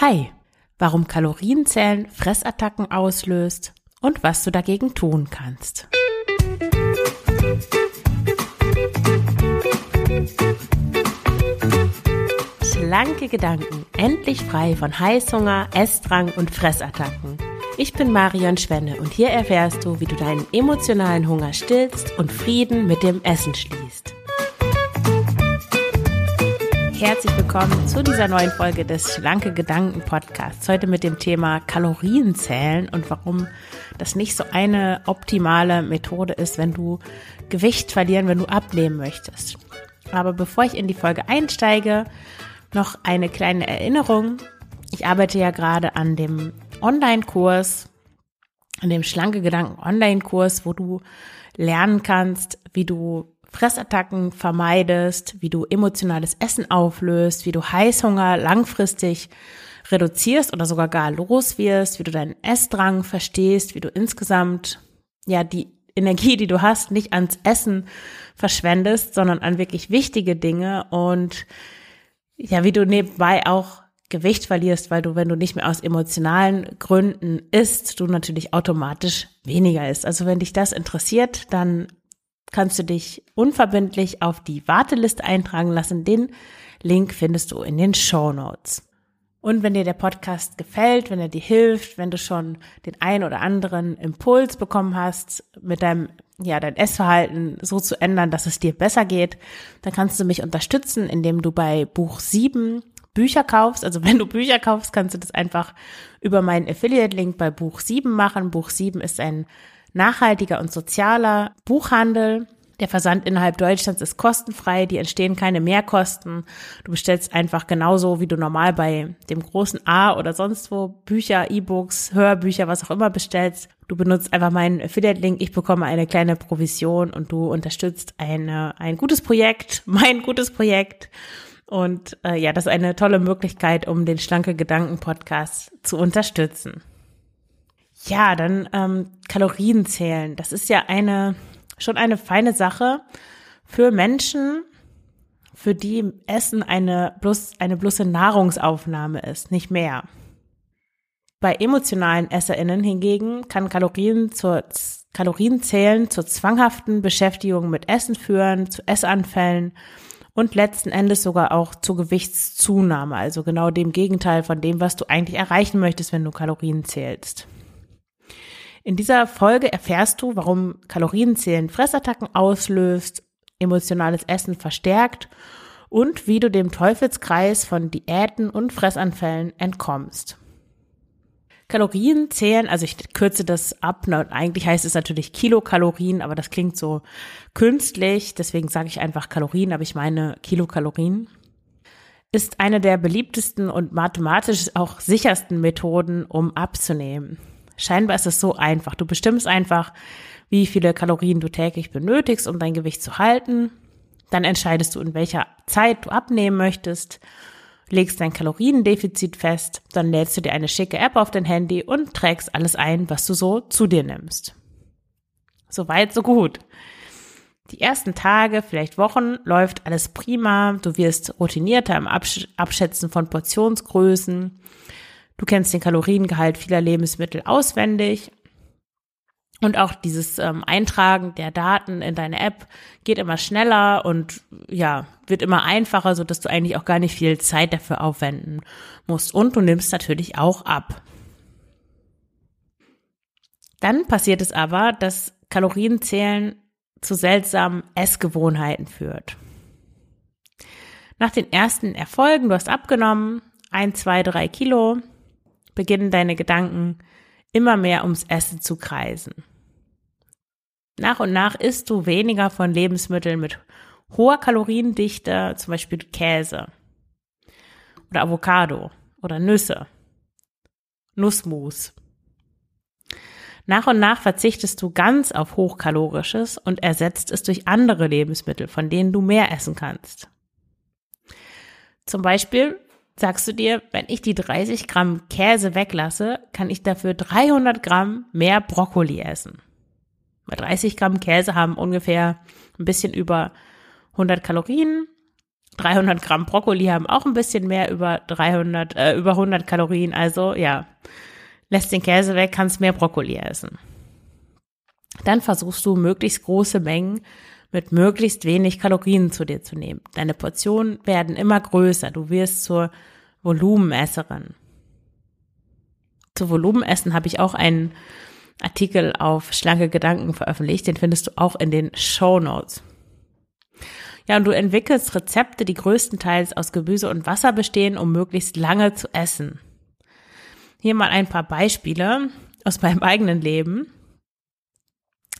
Hi, warum Kalorienzählen Fressattacken auslöst und was du dagegen tun kannst. Schlanke Gedanken, endlich frei von Heißhunger, Essdrang und Fressattacken. Ich bin Marion Schwenne und hier erfährst du, wie du deinen emotionalen Hunger stillst und Frieden mit dem Essen schließt. Herzlich willkommen zu dieser neuen Folge des Schlanke Gedanken Podcasts. Heute mit dem Thema Kalorienzählen und warum das nicht so eine optimale Methode ist, wenn du Gewicht verlieren, wenn du abnehmen möchtest. Aber bevor ich in die Folge einsteige, noch eine kleine Erinnerung. Ich arbeite ja gerade an dem Online-Kurs, an dem Schlanke Gedanken Online-Kurs, wo du lernen kannst, wie du Fressattacken vermeidest, wie du emotionales Essen auflöst, wie du Heißhunger langfristig reduzierst oder sogar gar los wirst, wie du deinen Essdrang verstehst, wie du insgesamt ja die Energie, die du hast, nicht ans Essen verschwendest, sondern an wirklich wichtige Dinge und ja, wie du nebenbei auch Gewicht verlierst, weil du, wenn du nicht mehr aus emotionalen Gründen isst, du natürlich automatisch weniger isst. Also wenn dich das interessiert, dann kannst du dich unverbindlich auf die Warteliste eintragen lassen. Den Link findest du in den Show Notes. Und wenn dir der Podcast gefällt, wenn er dir hilft, wenn du schon den ein oder anderen Impuls bekommen hast, mit deinem, ja, dein Essverhalten so zu ändern, dass es dir besser geht, dann kannst du mich unterstützen, indem du bei Buch 7 Bücher kaufst. Also wenn du Bücher kaufst, kannst du das einfach über meinen Affiliate-Link bei Buch 7 machen. Buch 7 ist ein nachhaltiger und sozialer Buchhandel. Der Versand innerhalb Deutschlands ist kostenfrei, die entstehen keine Mehrkosten. Du bestellst einfach genauso, wie du normal bei dem großen A oder sonst wo Bücher, E-Books, Hörbücher, was auch immer bestellst. Du benutzt einfach meinen Affiliate-Link, ich bekomme eine kleine Provision und du unterstützt eine, ein gutes Projekt, mein gutes Projekt. Und äh, ja, das ist eine tolle Möglichkeit, um den Schlanke Gedanken Podcast zu unterstützen. Ja, dann ähm, Kalorien zählen. Das ist ja eine schon eine feine Sache für Menschen, für die Essen eine bloß eine bloße Nahrungsaufnahme ist, nicht mehr. Bei emotionalen EsserInnen hingegen kann Kalorien zur Kalorienzählen zur zwanghaften Beschäftigung mit Essen führen, zu Essanfällen und letzten Endes sogar auch zur Gewichtszunahme, also genau dem Gegenteil von dem, was du eigentlich erreichen möchtest, wenn du Kalorien zählst. In dieser Folge erfährst du, warum Kalorienzählen Fressattacken auslöst, emotionales Essen verstärkt und wie du dem Teufelskreis von Diäten und Fressanfällen entkommst. Kalorien zählen, also ich kürze das ab, eigentlich heißt es natürlich Kilokalorien, aber das klingt so künstlich, deswegen sage ich einfach Kalorien, aber ich meine Kilokalorien, ist eine der beliebtesten und mathematisch auch sichersten Methoden, um abzunehmen. Scheinbar ist es so einfach. Du bestimmst einfach, wie viele Kalorien du täglich benötigst, um dein Gewicht zu halten. Dann entscheidest du, in welcher Zeit du abnehmen möchtest, legst dein Kaloriendefizit fest, dann lädst du dir eine schicke App auf dein Handy und trägst alles ein, was du so zu dir nimmst. Soweit, so gut. Die ersten Tage, vielleicht Wochen, läuft alles prima. Du wirst routinierter im Abschätzen von Portionsgrößen. Du kennst den Kaloriengehalt vieler Lebensmittel auswendig. Und auch dieses ähm, Eintragen der Daten in deine App geht immer schneller und ja, wird immer einfacher, so dass du eigentlich auch gar nicht viel Zeit dafür aufwenden musst. Und du nimmst natürlich auch ab. Dann passiert es aber, dass Kalorienzählen zu seltsamen Essgewohnheiten führt. Nach den ersten Erfolgen, du hast abgenommen, ein, zwei, drei Kilo, beginnen deine Gedanken immer mehr ums Essen zu kreisen. Nach und nach isst du weniger von Lebensmitteln mit hoher Kaloriendichte, zum Beispiel Käse oder Avocado oder Nüsse, Nussmus. Nach und nach verzichtest du ganz auf hochkalorisches und ersetzt es durch andere Lebensmittel, von denen du mehr essen kannst. Zum Beispiel sagst du dir, wenn ich die 30 Gramm Käse weglasse, kann ich dafür 300 Gramm mehr Brokkoli essen. Weil 30 Gramm Käse haben ungefähr ein bisschen über 100 Kalorien. 300 Gramm Brokkoli haben auch ein bisschen mehr über 300, äh, über 100 Kalorien. Also ja, lässt den Käse weg, kannst mehr Brokkoli essen. Dann versuchst du möglichst große Mengen mit möglichst wenig Kalorien zu dir zu nehmen. Deine Portionen werden immer größer. Du wirst zur Volumenesserin. Zu Volumenessen habe ich auch einen Artikel auf Schlanke Gedanken veröffentlicht. Den findest du auch in den Show Notes. Ja, und du entwickelst Rezepte, die größtenteils aus Gemüse und Wasser bestehen, um möglichst lange zu essen. Hier mal ein paar Beispiele aus meinem eigenen Leben.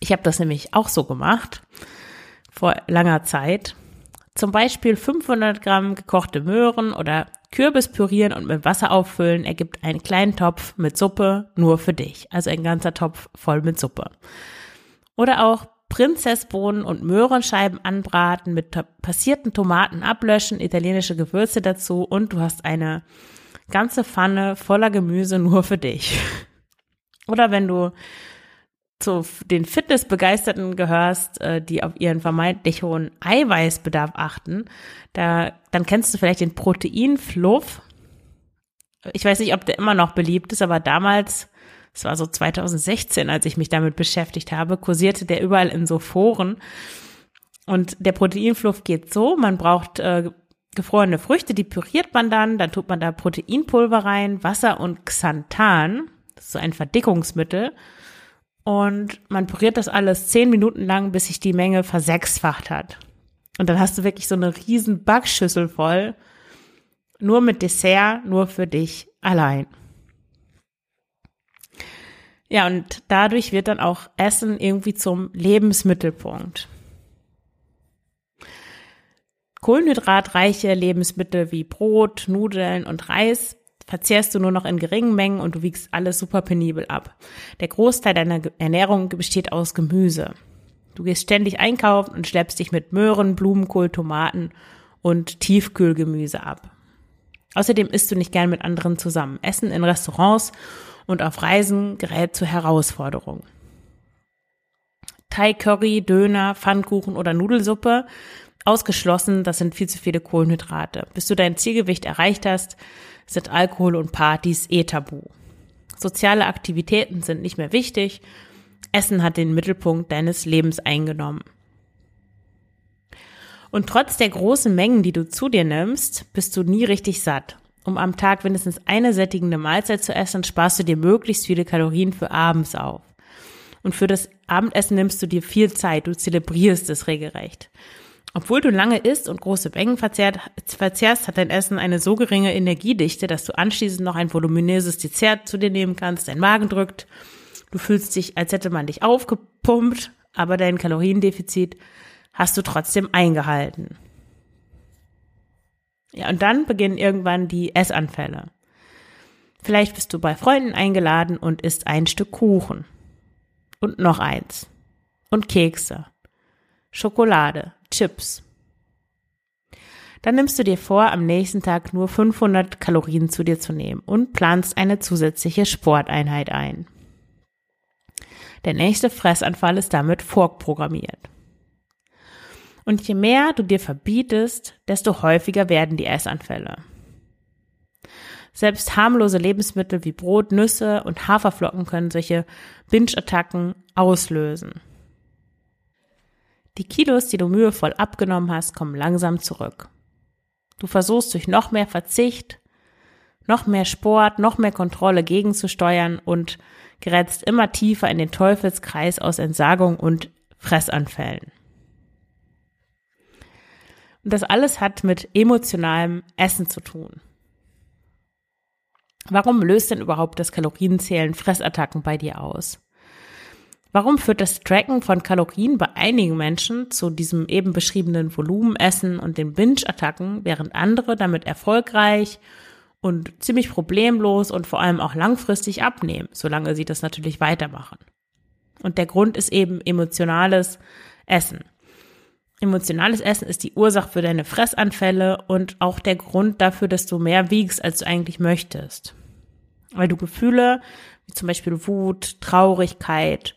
Ich habe das nämlich auch so gemacht vor langer Zeit. Zum Beispiel 500 Gramm gekochte Möhren oder Kürbis pürieren und mit Wasser auffüllen ergibt einen kleinen Topf mit Suppe nur für dich. Also ein ganzer Topf voll mit Suppe. Oder auch Prinzessbohnen und Möhrenscheiben anbraten, mit passierten Tomaten ablöschen, italienische Gewürze dazu und du hast eine ganze Pfanne voller Gemüse nur für dich. Oder wenn du zu den Fitnessbegeisterten gehörst, äh, die auf ihren vermeintlich hohen Eiweißbedarf achten, da, dann kennst du vielleicht den Proteinfluff. Ich weiß nicht, ob der immer noch beliebt ist, aber damals, es war so 2016, als ich mich damit beschäftigt habe, kursierte der überall in so Foren. Und der Proteinfluff geht so, man braucht äh, gefrorene Früchte, die püriert man dann, dann tut man da Proteinpulver rein, Wasser und Xanthan, das ist so ein Verdickungsmittel und man püriert das alles zehn Minuten lang, bis sich die Menge versechsfacht hat. Und dann hast du wirklich so eine riesen Backschüssel voll, nur mit Dessert, nur für dich allein. Ja, und dadurch wird dann auch Essen irgendwie zum Lebensmittelpunkt. Kohlenhydratreiche Lebensmittel wie Brot, Nudeln und Reis verzehrst du nur noch in geringen Mengen und du wiegst alles super penibel ab. Der Großteil deiner Ernährung besteht aus Gemüse. Du gehst ständig einkaufen und schleppst dich mit Möhren, Blumenkohl, Tomaten und Tiefkühlgemüse ab. Außerdem isst du nicht gern mit anderen zusammen. Essen in Restaurants und auf Reisen gerät zur Herausforderung. Thai Curry, Döner, Pfannkuchen oder Nudelsuppe ausgeschlossen, das sind viel zu viele Kohlenhydrate. Bis du dein Zielgewicht erreicht hast, sind Alkohol und Partys eh tabu. Soziale Aktivitäten sind nicht mehr wichtig. Essen hat den Mittelpunkt deines Lebens eingenommen. Und trotz der großen Mengen, die du zu dir nimmst, bist du nie richtig satt. Um am Tag mindestens eine sättigende Mahlzeit zu essen, sparst du dir möglichst viele Kalorien für abends auf. Und für das Abendessen nimmst du dir viel Zeit, du zelebrierst es regelrecht. Obwohl du lange isst und große Mengen verzehrst, hat dein Essen eine so geringe Energiedichte, dass du anschließend noch ein voluminöses Dessert zu dir nehmen kannst, dein Magen drückt, du fühlst dich, als hätte man dich aufgepumpt, aber dein Kaloriendefizit hast du trotzdem eingehalten. Ja, und dann beginnen irgendwann die Essanfälle. Vielleicht bist du bei Freunden eingeladen und isst ein Stück Kuchen. Und noch eins. Und Kekse. Schokolade. Chips. Dann nimmst du dir vor, am nächsten Tag nur 500 Kalorien zu dir zu nehmen und planst eine zusätzliche Sporteinheit ein. Der nächste Fressanfall ist damit vorprogrammiert. Und je mehr du dir verbietest, desto häufiger werden die Essanfälle. Selbst harmlose Lebensmittel wie Brot, Nüsse und Haferflocken können solche Binge-Attacken auslösen. Die Kilos, die du mühevoll abgenommen hast, kommen langsam zurück. Du versuchst durch noch mehr Verzicht, noch mehr Sport, noch mehr Kontrolle gegenzusteuern und gerätst immer tiefer in den Teufelskreis aus Entsagung und Fressanfällen. Und das alles hat mit emotionalem Essen zu tun. Warum löst denn überhaupt das Kalorienzählen Fressattacken bei dir aus? Warum führt das Tracken von Kalorien bei einigen Menschen zu diesem eben beschriebenen Volumenessen und den Binge-Attacken, während andere damit erfolgreich und ziemlich problemlos und vor allem auch langfristig abnehmen, solange sie das natürlich weitermachen? Und der Grund ist eben emotionales Essen. Emotionales Essen ist die Ursache für deine Fressanfälle und auch der Grund dafür, dass du mehr wiegst, als du eigentlich möchtest. Weil du Gefühle wie zum Beispiel Wut, Traurigkeit,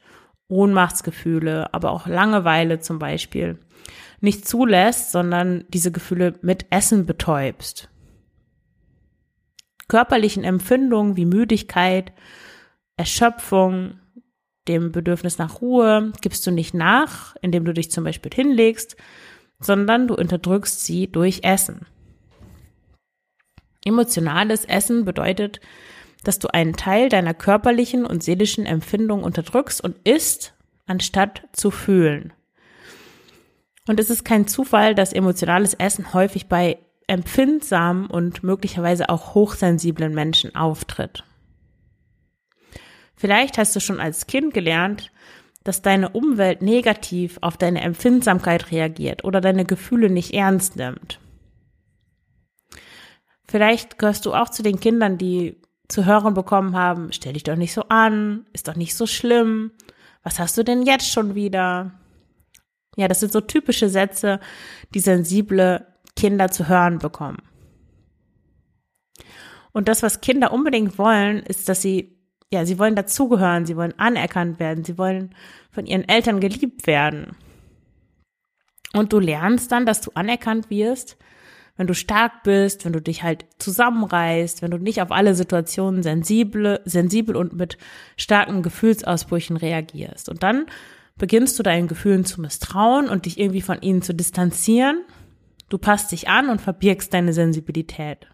Ohnmachtsgefühle, aber auch Langeweile zum Beispiel nicht zulässt, sondern diese Gefühle mit Essen betäubst. Körperlichen Empfindungen wie Müdigkeit, Erschöpfung, dem Bedürfnis nach Ruhe gibst du nicht nach, indem du dich zum Beispiel hinlegst, sondern du unterdrückst sie durch Essen. Emotionales Essen bedeutet, dass du einen Teil deiner körperlichen und seelischen Empfindungen unterdrückst und isst, anstatt zu fühlen. Und es ist kein Zufall, dass emotionales Essen häufig bei empfindsamen und möglicherweise auch hochsensiblen Menschen auftritt. Vielleicht hast du schon als Kind gelernt, dass deine Umwelt negativ auf deine Empfindsamkeit reagiert oder deine Gefühle nicht ernst nimmt. Vielleicht gehörst du auch zu den Kindern, die zu hören bekommen haben, stell dich doch nicht so an, ist doch nicht so schlimm, was hast du denn jetzt schon wieder? Ja, das sind so typische Sätze, die sensible Kinder zu hören bekommen. Und das, was Kinder unbedingt wollen, ist, dass sie, ja, sie wollen dazugehören, sie wollen anerkannt werden, sie wollen von ihren Eltern geliebt werden. Und du lernst dann, dass du anerkannt wirst, wenn du stark bist, wenn du dich halt zusammenreißt, wenn du nicht auf alle Situationen sensibel, sensibel und mit starken Gefühlsausbrüchen reagierst. Und dann beginnst du deinen Gefühlen zu misstrauen und dich irgendwie von ihnen zu distanzieren. Du passt dich an und verbirgst deine Sensibilität.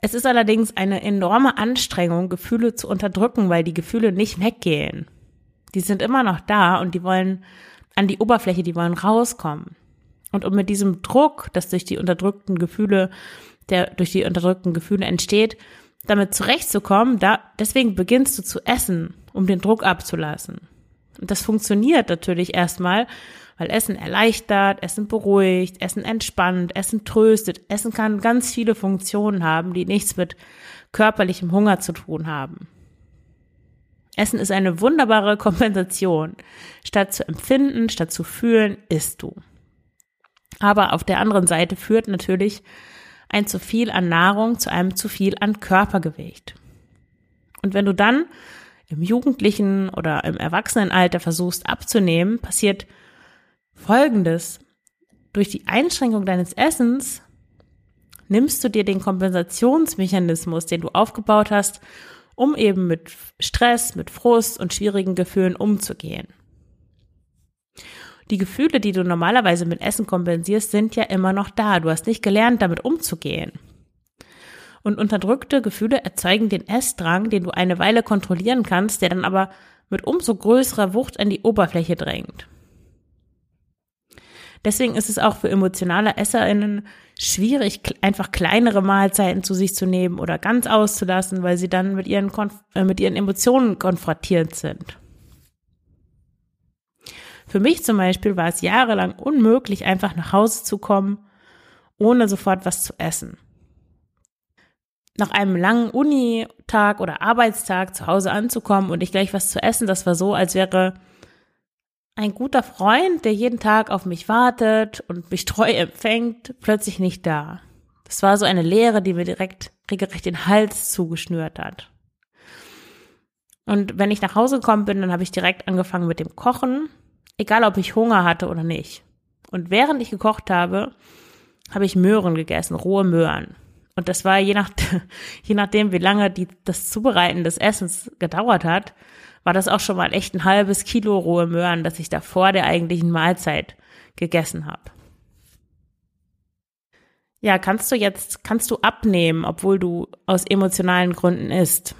Es ist allerdings eine enorme Anstrengung, Gefühle zu unterdrücken, weil die Gefühle nicht weggehen. Die sind immer noch da und die wollen an die Oberfläche, die wollen rauskommen. Und um mit diesem Druck, das durch die unterdrückten Gefühle, der durch die unterdrückten Gefühle entsteht, damit zurechtzukommen, da, deswegen beginnst du zu essen, um den Druck abzulassen. Und das funktioniert natürlich erstmal, weil Essen erleichtert, Essen beruhigt, Essen entspannt, Essen tröstet. Essen kann ganz viele Funktionen haben, die nichts mit körperlichem Hunger zu tun haben. Essen ist eine wunderbare Kompensation. Statt zu empfinden, statt zu fühlen, isst du. Aber auf der anderen Seite führt natürlich ein zu viel an Nahrung zu einem zu viel an Körpergewicht. Und wenn du dann im jugendlichen oder im Erwachsenenalter versuchst abzunehmen, passiert Folgendes. Durch die Einschränkung deines Essens nimmst du dir den Kompensationsmechanismus, den du aufgebaut hast, um eben mit Stress, mit Frust und schwierigen Gefühlen umzugehen. Die Gefühle, die du normalerweise mit Essen kompensierst, sind ja immer noch da. Du hast nicht gelernt, damit umzugehen. Und unterdrückte Gefühle erzeugen den Essdrang, den du eine Weile kontrollieren kannst, der dann aber mit umso größerer Wucht an die Oberfläche drängt. Deswegen ist es auch für emotionale EsserInnen schwierig, einfach kleinere Mahlzeiten zu sich zu nehmen oder ganz auszulassen, weil sie dann mit ihren, Konf äh, mit ihren Emotionen konfrontiert sind. Für mich zum Beispiel war es jahrelang unmöglich, einfach nach Hause zu kommen, ohne sofort was zu essen. Nach einem langen Unitag oder Arbeitstag zu Hause anzukommen und ich gleich was zu essen, das war so, als wäre ein guter Freund, der jeden Tag auf mich wartet und mich treu empfängt, plötzlich nicht da. Das war so eine Leere, die mir direkt regelrecht den Hals zugeschnürt hat. Und wenn ich nach Hause gekommen bin, dann habe ich direkt angefangen mit dem Kochen egal ob ich Hunger hatte oder nicht. Und während ich gekocht habe, habe ich Möhren gegessen, rohe Möhren. Und das war je, nach, je nachdem, wie lange die, das Zubereiten des Essens gedauert hat, war das auch schon mal echt ein halbes Kilo rohe Möhren, das ich da vor der eigentlichen Mahlzeit gegessen habe. Ja, kannst du jetzt, kannst du abnehmen, obwohl du aus emotionalen Gründen isst?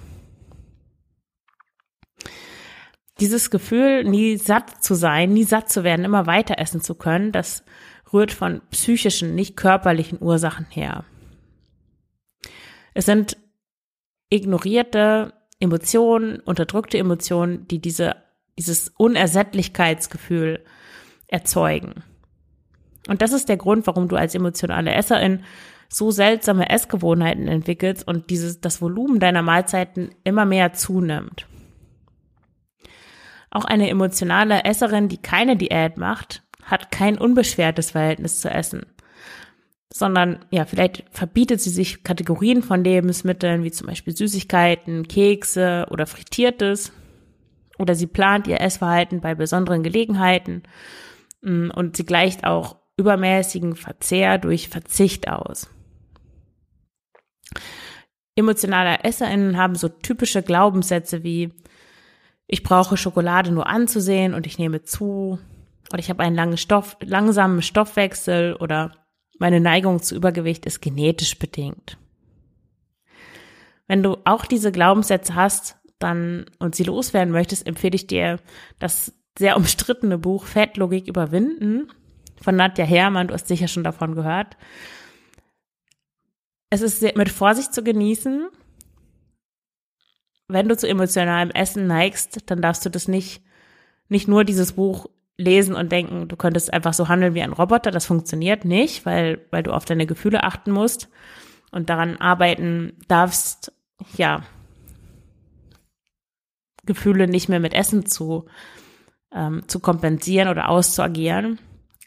Dieses Gefühl, nie satt zu sein, nie satt zu werden, immer weiter essen zu können, das rührt von psychischen, nicht körperlichen Ursachen her. Es sind ignorierte Emotionen, unterdrückte Emotionen, die diese, dieses Unersättlichkeitsgefühl erzeugen. Und das ist der Grund, warum du als emotionale Esserin so seltsame Essgewohnheiten entwickelst und dieses, das Volumen deiner Mahlzeiten immer mehr zunimmt. Auch eine emotionale Esserin, die keine Diät macht, hat kein unbeschwertes Verhältnis zu Essen, sondern ja, vielleicht verbietet sie sich Kategorien von Lebensmitteln, wie zum Beispiel Süßigkeiten, Kekse oder Frittiertes. Oder sie plant ihr Essverhalten bei besonderen Gelegenheiten mm, und sie gleicht auch übermäßigen Verzehr durch Verzicht aus. Emotionale EsserInnen haben so typische Glaubenssätze wie ich brauche Schokolade nur anzusehen und ich nehme zu oder ich habe einen langen Stoff, langsamen Stoffwechsel oder meine Neigung zu Übergewicht ist genetisch bedingt. Wenn du auch diese Glaubenssätze hast, dann und sie loswerden möchtest, empfehle ich dir das sehr umstrittene Buch Fettlogik überwinden von Nadja Herrmann. Du hast sicher schon davon gehört. Es ist mit Vorsicht zu genießen. Wenn du zu emotionalem Essen neigst, dann darfst du das nicht, nicht nur dieses Buch lesen und denken, du könntest einfach so handeln wie ein Roboter. Das funktioniert nicht, weil, weil du auf deine Gefühle achten musst und daran arbeiten darfst, ja, Gefühle nicht mehr mit Essen zu, ähm, zu kompensieren oder auszuagieren.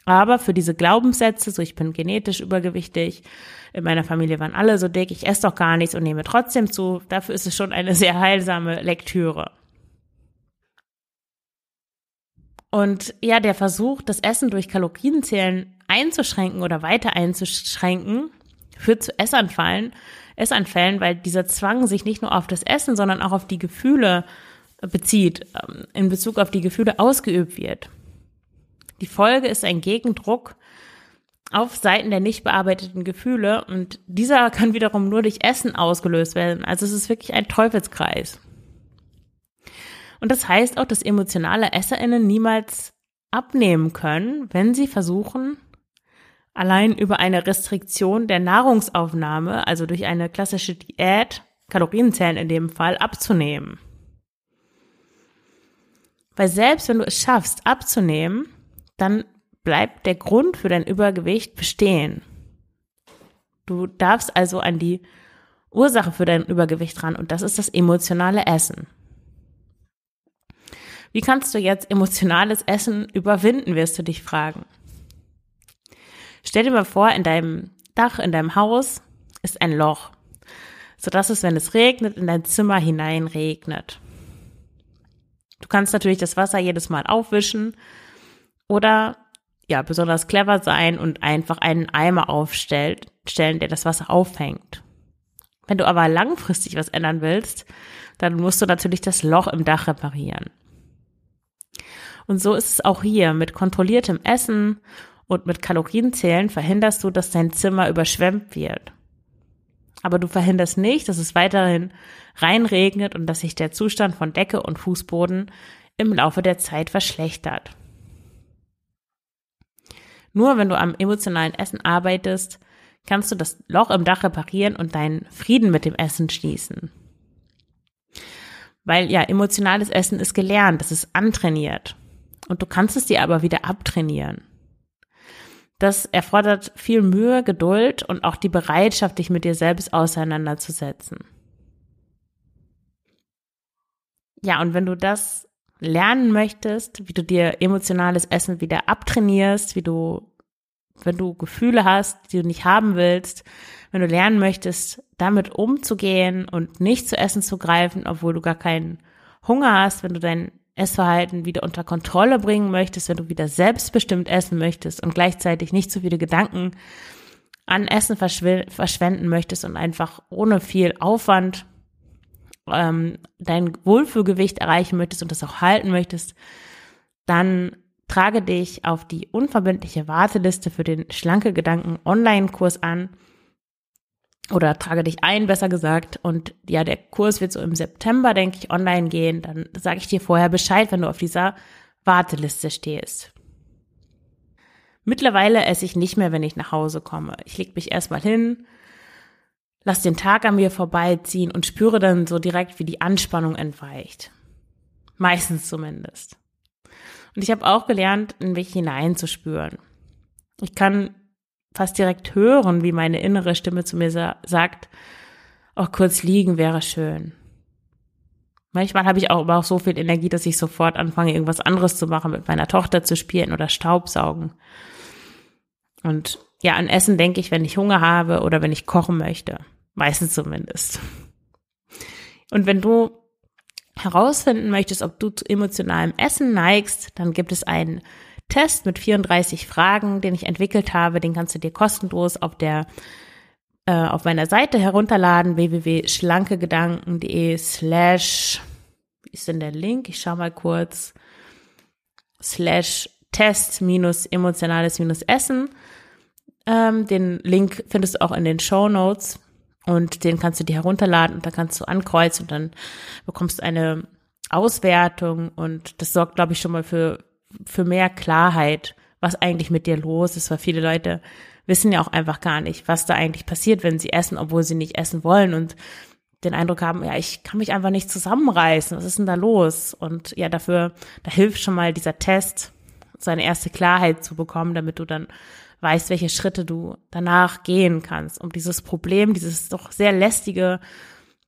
Aber für diese Glaubenssätze, so ich bin genetisch übergewichtig, in meiner Familie waren alle so dick, ich esse doch gar nichts und nehme trotzdem zu, dafür ist es schon eine sehr heilsame Lektüre. Und ja, der Versuch, das Essen durch Kalorienzählen einzuschränken oder weiter einzuschränken, führt zu Essanfallen, Essanfällen, weil dieser Zwang sich nicht nur auf das Essen, sondern auch auf die Gefühle bezieht, ähm, in Bezug auf die Gefühle ausgeübt wird. Die Folge ist ein Gegendruck auf Seiten der nicht bearbeiteten Gefühle und dieser kann wiederum nur durch Essen ausgelöst werden. Also es ist wirklich ein Teufelskreis. Und das heißt auch, dass emotionale EsserInnen niemals abnehmen können, wenn sie versuchen, allein über eine Restriktion der Nahrungsaufnahme, also durch eine klassische Diät, Kalorienzählen in dem Fall, abzunehmen. Weil selbst wenn du es schaffst, abzunehmen, dann bleibt der Grund für dein Übergewicht bestehen. Du darfst also an die Ursache für dein Übergewicht ran und das ist das emotionale Essen. Wie kannst du jetzt emotionales Essen überwinden, wirst du dich fragen. Stell dir mal vor, in deinem Dach, in deinem Haus ist ein Loch, sodass es, wenn es regnet, in dein Zimmer hinein regnet. Du kannst natürlich das Wasser jedes Mal aufwischen oder ja, besonders clever sein und einfach einen Eimer aufstellen, der das Wasser auffängt. Wenn du aber langfristig was ändern willst, dann musst du natürlich das Loch im Dach reparieren. Und so ist es auch hier. Mit kontrolliertem Essen und mit Kalorienzählen verhinderst du, dass dein Zimmer überschwemmt wird. Aber du verhinderst nicht, dass es weiterhin reinregnet und dass sich der Zustand von Decke und Fußboden im Laufe der Zeit verschlechtert. Nur wenn du am emotionalen Essen arbeitest, kannst du das Loch im Dach reparieren und deinen Frieden mit dem Essen schließen. Weil ja, emotionales Essen ist gelernt, es ist antrainiert. Und du kannst es dir aber wieder abtrainieren. Das erfordert viel Mühe, Geduld und auch die Bereitschaft, dich mit dir selbst auseinanderzusetzen. Ja, und wenn du das lernen möchtest, wie du dir emotionales Essen wieder abtrainierst, wie du, wenn du Gefühle hast, die du nicht haben willst, wenn du lernen möchtest, damit umzugehen und nicht zu Essen zu greifen, obwohl du gar keinen Hunger hast, wenn du dein Essverhalten wieder unter Kontrolle bringen möchtest, wenn du wieder selbstbestimmt essen möchtest und gleichzeitig nicht zu viele Gedanken an Essen verschwenden möchtest und einfach ohne viel Aufwand ähm, dein Wohlfühlgewicht erreichen möchtest und das auch halten möchtest, dann trage dich auf die unverbindliche Warteliste für den Schlanke Gedanken Online-Kurs an oder trage dich ein, besser gesagt. Und ja, der Kurs wird so im September, denke ich, online gehen. Dann sage ich dir vorher Bescheid, wenn du auf dieser Warteliste stehst. Mittlerweile esse ich nicht mehr, wenn ich nach Hause komme. Ich leg mich erstmal hin, lass den Tag an mir vorbeiziehen und spüre dann so direkt, wie die Anspannung entweicht. Meistens zumindest. Und ich habe auch gelernt, in mich hineinzuspüren. Ich kann fast direkt hören, wie meine innere Stimme zu mir sa sagt, auch kurz liegen wäre schön. Manchmal habe ich auch aber auch so viel Energie, dass ich sofort anfange, irgendwas anderes zu machen, mit meiner Tochter zu spielen oder Staubsaugen. Und ja, an Essen denke ich, wenn ich Hunger habe oder wenn ich kochen möchte. Meistens zumindest. Und wenn du herausfinden möchtest, ob du zu emotionalem Essen neigst, dann gibt es einen Test mit 34 Fragen, den ich entwickelt habe. Den kannst du dir kostenlos auf der äh, auf meiner Seite herunterladen www.schlankegedanken.de slash wie ist denn der Link? Ich schau mal kurz slash Test minus emotionales minus Essen. Ähm, den Link findest du auch in den Show Notes und den kannst du dir herunterladen und da kannst du ankreuzen und dann bekommst du eine Auswertung. Und das sorgt, glaube ich, schon mal für, für mehr Klarheit, was eigentlich mit dir los ist, weil viele Leute wissen ja auch einfach gar nicht, was da eigentlich passiert, wenn sie essen, obwohl sie nicht essen wollen. Und den Eindruck haben, ja, ich kann mich einfach nicht zusammenreißen, was ist denn da los? Und ja, dafür, da hilft schon mal dieser Test, seine erste Klarheit zu bekommen, damit du dann weißt, welche Schritte du danach gehen kannst, um dieses Problem, dieses doch sehr lästige,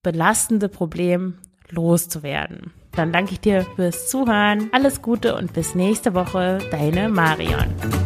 belastende Problem loszuwerden. Dann danke ich dir fürs Zuhören. Alles Gute und bis nächste Woche. Deine Marion.